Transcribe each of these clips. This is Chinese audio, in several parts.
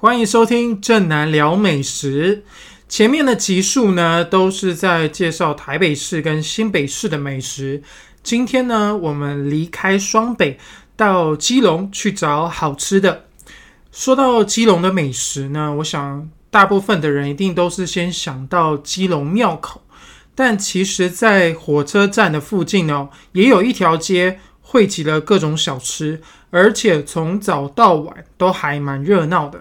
欢迎收听正南聊美食。前面的集数呢，都是在介绍台北市跟新北市的美食。今天呢，我们离开双北，到基隆去找好吃的。说到基隆的美食呢，我想大部分的人一定都是先想到基隆庙口，但其实，在火车站的附近哦，也有一条街汇集了各种小吃，而且从早到晚都还蛮热闹的。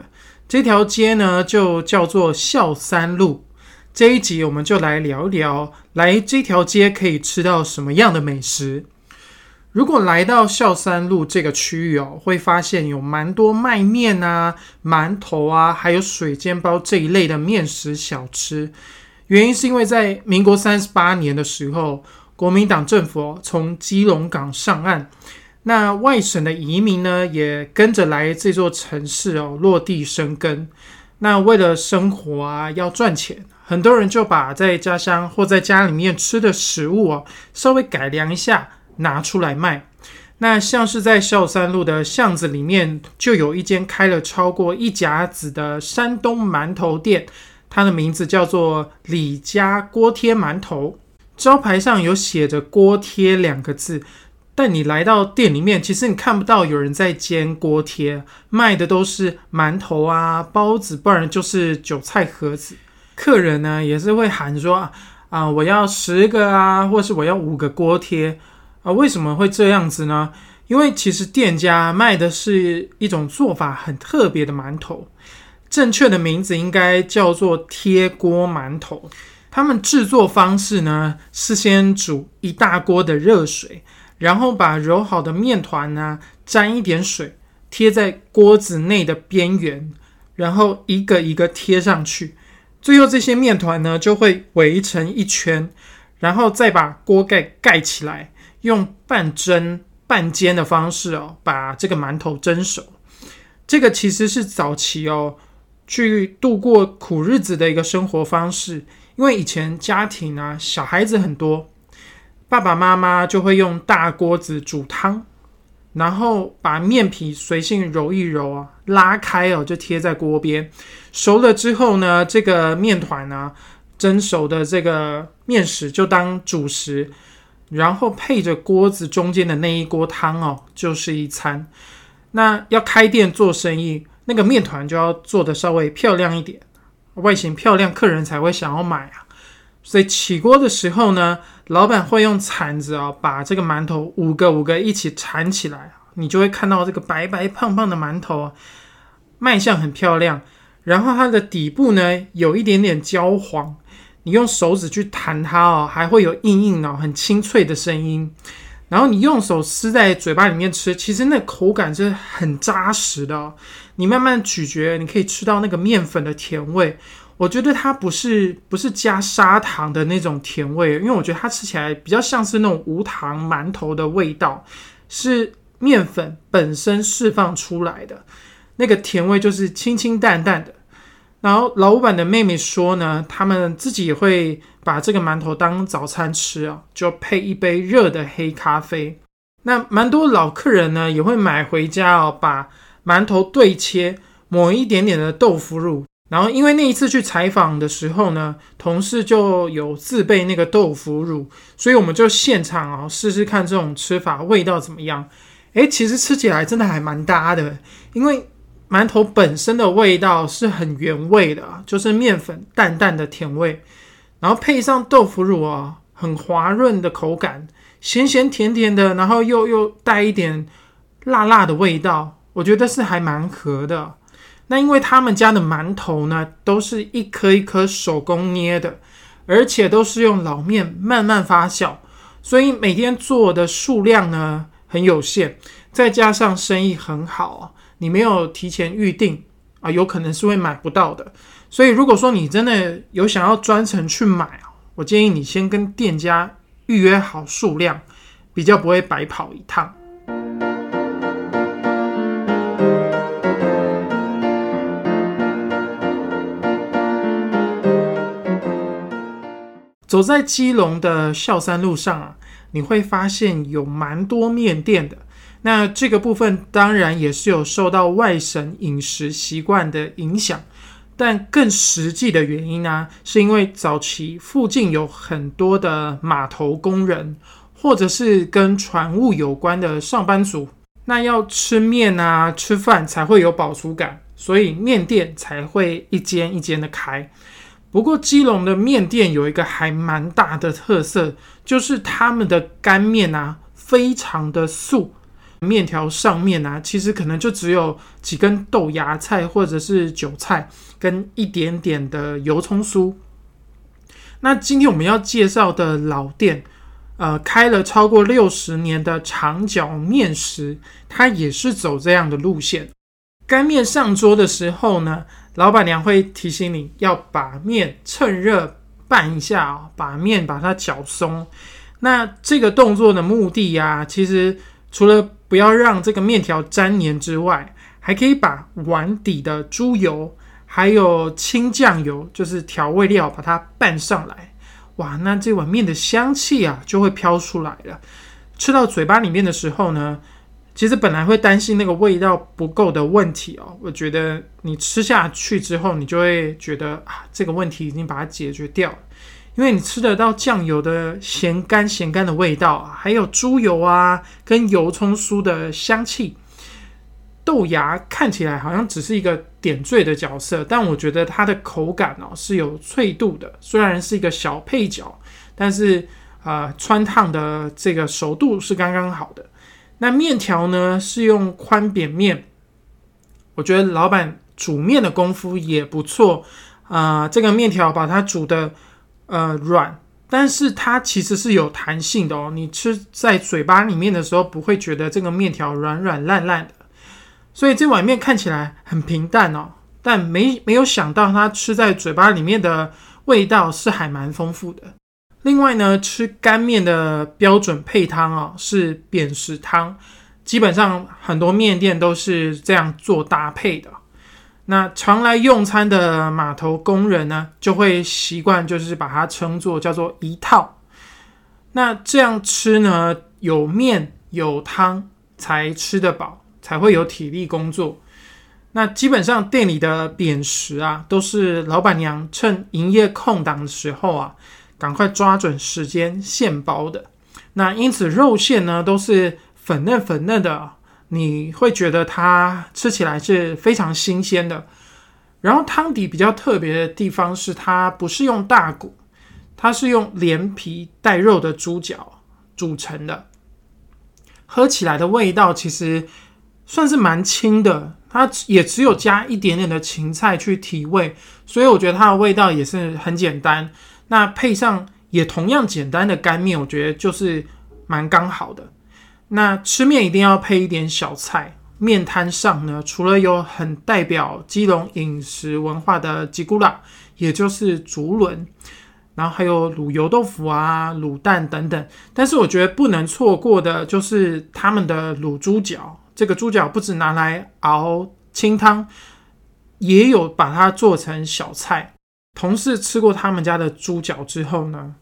这条街呢，就叫做孝三路。这一集我们就来聊一聊，来这条街可以吃到什么样的美食。如果来到孝三路这个区域哦，会发现有蛮多卖面啊、馒头啊，还有水煎包这一类的面食小吃。原因是因为在民国三十八年的时候，国民党政府从基隆港上岸。那外省的移民呢，也跟着来这座城市哦，落地生根。那为了生活啊，要赚钱，很多人就把在家乡或在家里面吃的食物哦，稍微改良一下，拿出来卖。那像是在孝三路的巷子里面，就有一间开了超过一甲子的山东馒头店，它的名字叫做李家锅贴馒头，招牌上有写着“锅贴”两个字。但你来到店里面，其实你看不到有人在煎锅贴，卖的都是馒头啊、包子，不然就是韭菜盒子。客人呢也是会喊说啊，我要十个啊，或是我要五个锅贴啊。为什么会这样子呢？因为其实店家卖的是一种做法很特别的馒头，正确的名字应该叫做贴锅馒头。他们制作方式呢是先煮一大锅的热水。然后把揉好的面团呢，沾一点水，贴在锅子内的边缘，然后一个一个贴上去，最后这些面团呢就会围成一圈，然后再把锅盖盖起来，用半蒸半煎的方式哦，把这个馒头蒸熟。这个其实是早期哦，去度过苦日子的一个生活方式，因为以前家庭啊，小孩子很多。爸爸妈妈就会用大锅子煮汤，然后把面皮随性揉一揉啊，拉开哦，就贴在锅边。熟了之后呢，这个面团呢，蒸熟的这个面食就当主食，然后配着锅子中间的那一锅汤哦，就是一餐。那要开店做生意，那个面团就要做的稍微漂亮一点，外形漂亮，客人才会想要买啊。所以起锅的时候呢，老板会用铲子啊，把这个馒头五个五个一起铲起来你就会看到这个白白胖胖的馒头啊，卖相很漂亮。然后它的底部呢，有一点点焦黄，你用手指去弹它哦，还会有硬硬的、很清脆的声音。然后你用手撕在嘴巴里面吃，其实那口感是很扎实的。你慢慢咀嚼，你可以吃到那个面粉的甜味。我觉得它不是不是加砂糖的那种甜味，因为我觉得它吃起来比较像是那种无糖馒头的味道，是面粉本身释放出来的那个甜味，就是清清淡淡的。然后老板的妹妹说呢，他们自己也会把这个馒头当早餐吃啊，就配一杯热的黑咖啡。那蛮多老客人呢也会买回家哦，把馒头对切，抹一点点的豆腐乳。然后，因为那一次去采访的时候呢，同事就有自备那个豆腐乳，所以我们就现场啊试试看这种吃法味道怎么样。诶，其实吃起来真的还蛮搭的，因为馒头本身的味道是很原味的，就是面粉淡淡的甜味，然后配上豆腐乳啊，很滑润的口感，咸咸甜甜的，然后又又带一点辣辣的味道，我觉得是还蛮合的。那因为他们家的馒头呢，都是一颗一颗手工捏的，而且都是用老面慢慢发酵，所以每天做的数量呢很有限，再加上生意很好，你没有提前预定啊，有可能是会买不到的。所以如果说你真的有想要专程去买啊，我建议你先跟店家预约好数量，比较不会白跑一趟。走在基隆的孝山路上啊，你会发现有蛮多面店的。那这个部分当然也是有受到外省饮食习惯的影响，但更实际的原因呢，是因为早期附近有很多的码头工人，或者是跟船务有关的上班族，那要吃面啊、吃饭才会有饱足感，所以面店才会一间一间的开。不过，基隆的面店有一个还蛮大的特色，就是他们的干面啊，非常的素。面条上面啊，其实可能就只有几根豆芽菜或者是韭菜，跟一点点的油葱酥。那今天我们要介绍的老店，呃，开了超过六十年的长角面食，它也是走这样的路线。干面上桌的时候呢？老板娘会提醒你要把面趁热拌一下哦，把面把它搅松。那这个动作的目的呀，其实除了不要让这个面条粘黏之外，还可以把碗底的猪油还有清酱油，就是调味料，把它拌上来。哇，那这碗面的香气啊，就会飘出来了。吃到嘴巴里面的时候呢？其实本来会担心那个味道不够的问题哦，我觉得你吃下去之后，你就会觉得啊，这个问题已经把它解决掉了，因为你吃得到酱油的咸干咸干的味道，还有猪油啊跟油葱酥的香气。豆芽看起来好像只是一个点缀的角色，但我觉得它的口感哦是有脆度的，虽然是一个小配角，但是啊穿烫的这个熟度是刚刚好的。那面条呢是用宽扁面，我觉得老板煮面的功夫也不错啊。这个面条把它煮的呃软，但是它其实是有弹性的哦。你吃在嘴巴里面的时候，不会觉得这个面条软软烂烂的。所以这碗面看起来很平淡哦，但没没有想到它吃在嘴巴里面的味道是还蛮丰富的。另外呢，吃干面的标准配汤啊是扁食汤，基本上很多面店都是这样做搭配的。那常来用餐的码头工人呢，就会习惯就是把它称作叫做一套。那这样吃呢，有面有汤才吃得饱，才会有体力工作。那基本上店里的扁食啊，都是老板娘趁营业空档的时候啊。赶快抓准时间现包的，那因此肉馅呢都是粉嫩粉嫩的，你会觉得它吃起来是非常新鲜的。然后汤底比较特别的地方是它不是用大骨，它是用连皮带肉的猪脚组成的，喝起来的味道其实算是蛮轻的，它也只有加一点点的芹菜去提味，所以我觉得它的味道也是很简单。那配上也同样简单的干面，我觉得就是蛮刚好的。那吃面一定要配一点小菜。面摊上呢，除了有很代表基隆饮食文化的吉古拉，也就是竹轮，然后还有卤油豆腐啊、卤蛋等等。但是我觉得不能错过的就是他们的卤猪脚。这个猪脚不止拿来熬清汤，也有把它做成小菜。同事吃过他们家的猪脚之后呢，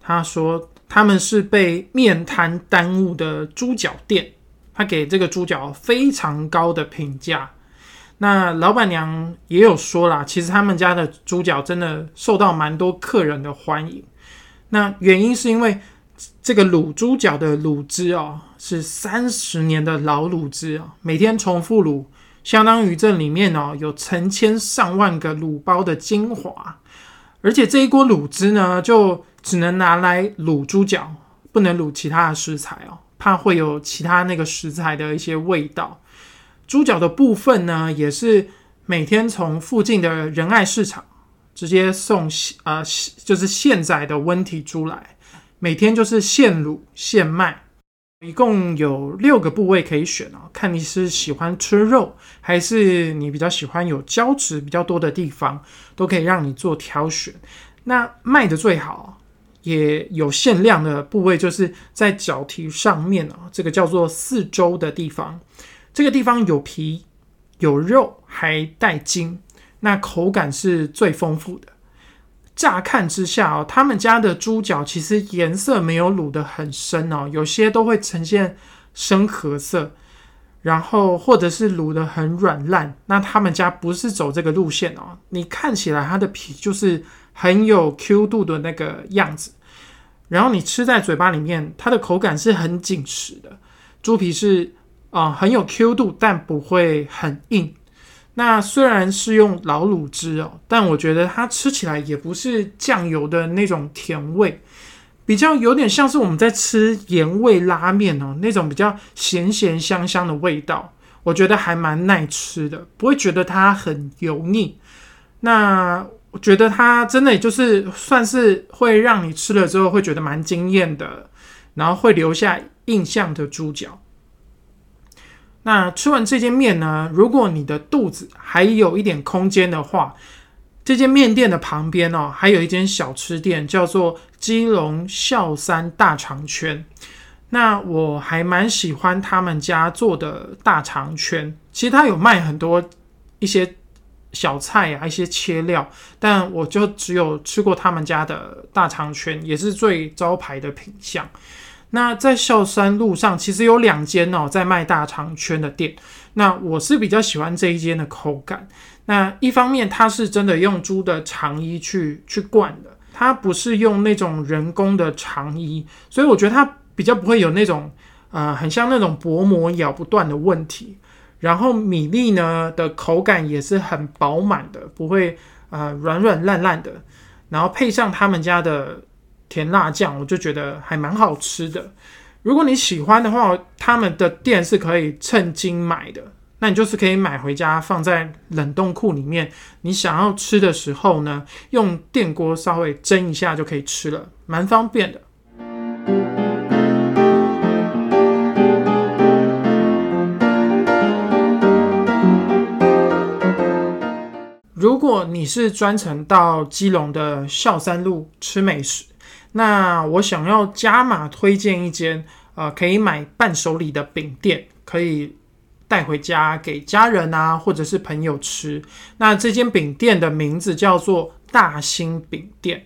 他说他们是被面摊耽误的猪脚店，他给这个猪脚非常高的评价。那老板娘也有说啦，其实他们家的猪脚真的受到蛮多客人的欢迎。那原因是因为这个卤猪脚的卤汁哦，是三十年的老卤汁啊，每天重复卤。相当于这里面哦有成千上万个卤包的精华，而且这一锅卤汁呢就只能拿来卤猪脚，不能卤其他的食材哦，怕会有其他那个食材的一些味道。猪脚的部分呢也是每天从附近的仁爱市场直接送呃就是现宰的温体猪来，每天就是现卤现卖。一共有六个部位可以选哦，看你是喜欢吃肉，还是你比较喜欢有胶质比较多的地方，都可以让你做挑选。那卖的最好，也有限量的部位，就是在脚蹄上面哦，这个叫做四周的地方，这个地方有皮有肉，还带筋，那口感是最丰富的。乍看之下哦，他们家的猪脚其实颜色没有卤得很深哦，有些都会呈现深褐色。然后或者是卤的很软烂，那他们家不是走这个路线哦。你看起来它的皮就是很有 Q 度的那个样子，然后你吃在嘴巴里面，它的口感是很紧实的。猪皮是啊很有 Q 度，但不会很硬。那虽然是用老卤汁哦，但我觉得它吃起来也不是酱油的那种甜味。比较有点像是我们在吃盐味拉面哦，那种比较咸咸香香的味道，我觉得还蛮耐吃的，不会觉得它很油腻。那我觉得它真的就是算是会让你吃了之后会觉得蛮惊艳的，然后会留下印象的猪脚。那吃完这间面呢，如果你的肚子还有一点空间的话。这间面店的旁边哦，还有一间小吃店，叫做基隆孝山大肠圈。那我还蛮喜欢他们家做的大肠圈。其实他有卖很多一些小菜啊，一些切料，但我就只有吃过他们家的大肠圈，也是最招牌的品相。那在孝山路上，其实有两间哦，在卖大肠圈的店。那我是比较喜欢这一间的口感。那一方面，它是真的用猪的肠衣去去灌的，它不是用那种人工的肠衣，所以我觉得它比较不会有那种呃很像那种薄膜咬不断的问题。然后米粒呢的口感也是很饱满的，不会呃软软烂烂的。然后配上他们家的甜辣酱，我就觉得还蛮好吃的。如果你喜欢的话，他们的店是可以称斤买的。那你就是可以买回家放在冷冻库里面，你想要吃的时候呢，用电锅稍微蒸一下就可以吃了，蛮方便的。如果你是专程到基隆的孝山路吃美食，那我想要加码推荐一间，呃，可以买伴手礼的饼店，可以。带回家给家人啊，或者是朋友吃。那这间饼店的名字叫做大兴饼店，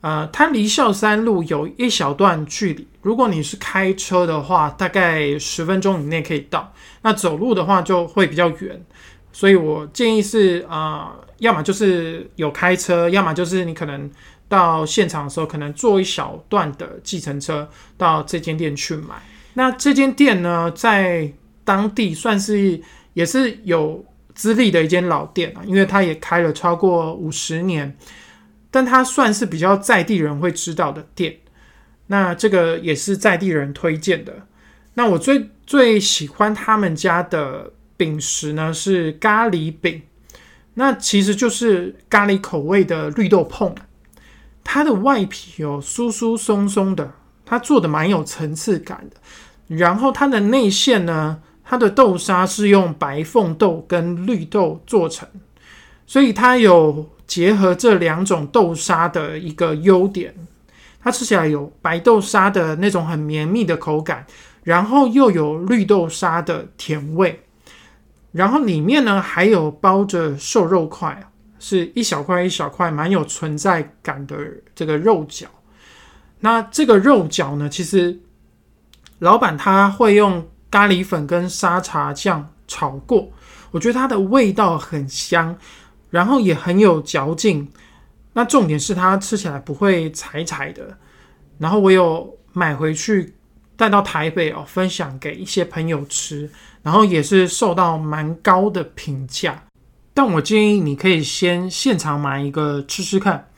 呃，它离孝山路有一小段距离。如果你是开车的话，大概十分钟以内可以到。那走路的话就会比较远，所以我建议是啊，要么就是有开车，要么就是你可能到现场的时候，可能坐一小段的计程车到这间店去买。那这间店呢，在当地算是也是有资历的一间老店啊，因为它也开了超过五十年，但它算是比较在地人会知道的店。那这个也是在地人推荐的。那我最最喜欢他们家的饼食呢，是咖喱饼。那其实就是咖喱口味的绿豆碰，它的外皮哦酥酥松松的，它做的蛮有层次感的。然后它的内馅呢。它的豆沙是用白凤豆跟绿豆做成，所以它有结合这两种豆沙的一个优点。它吃起来有白豆沙的那种很绵密的口感，然后又有绿豆沙的甜味，然后里面呢还有包着瘦肉块，是一小块一小块，蛮有存在感的这个肉饺。那这个肉饺呢，其实老板他会用。咖喱粉跟沙茶酱炒过，我觉得它的味道很香，然后也很有嚼劲。那重点是它吃起来不会柴柴的。然后我有买回去带到台北哦，分享给一些朋友吃，然后也是受到蛮高的评价。但我建议你可以先现场买一个吃吃看，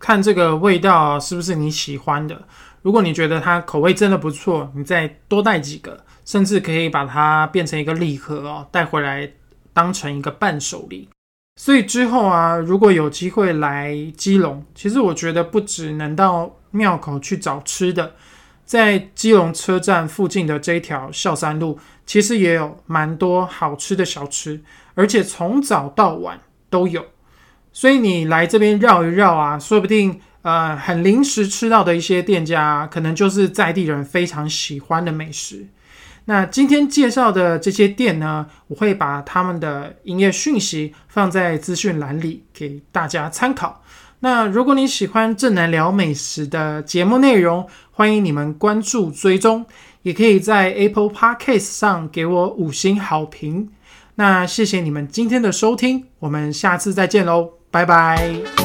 看这个味道是不是你喜欢的。如果你觉得它口味真的不错，你再多带几个。甚至可以把它变成一个礼盒哦，带回来当成一个伴手礼。所以之后啊，如果有机会来基隆，其实我觉得不只能到庙口去找吃的，在基隆车站附近的这一条孝山路，其实也有蛮多好吃的小吃，而且从早到晚都有。所以你来这边绕一绕啊，说不定呃很临时吃到的一些店家，可能就是在地人非常喜欢的美食。那今天介绍的这些店呢，我会把他们的营业讯息放在资讯栏里给大家参考。那如果你喜欢正南聊美食的节目内容，欢迎你们关注追踪，也可以在 Apple Podcast 上给我五星好评。那谢谢你们今天的收听，我们下次再见喽，拜拜。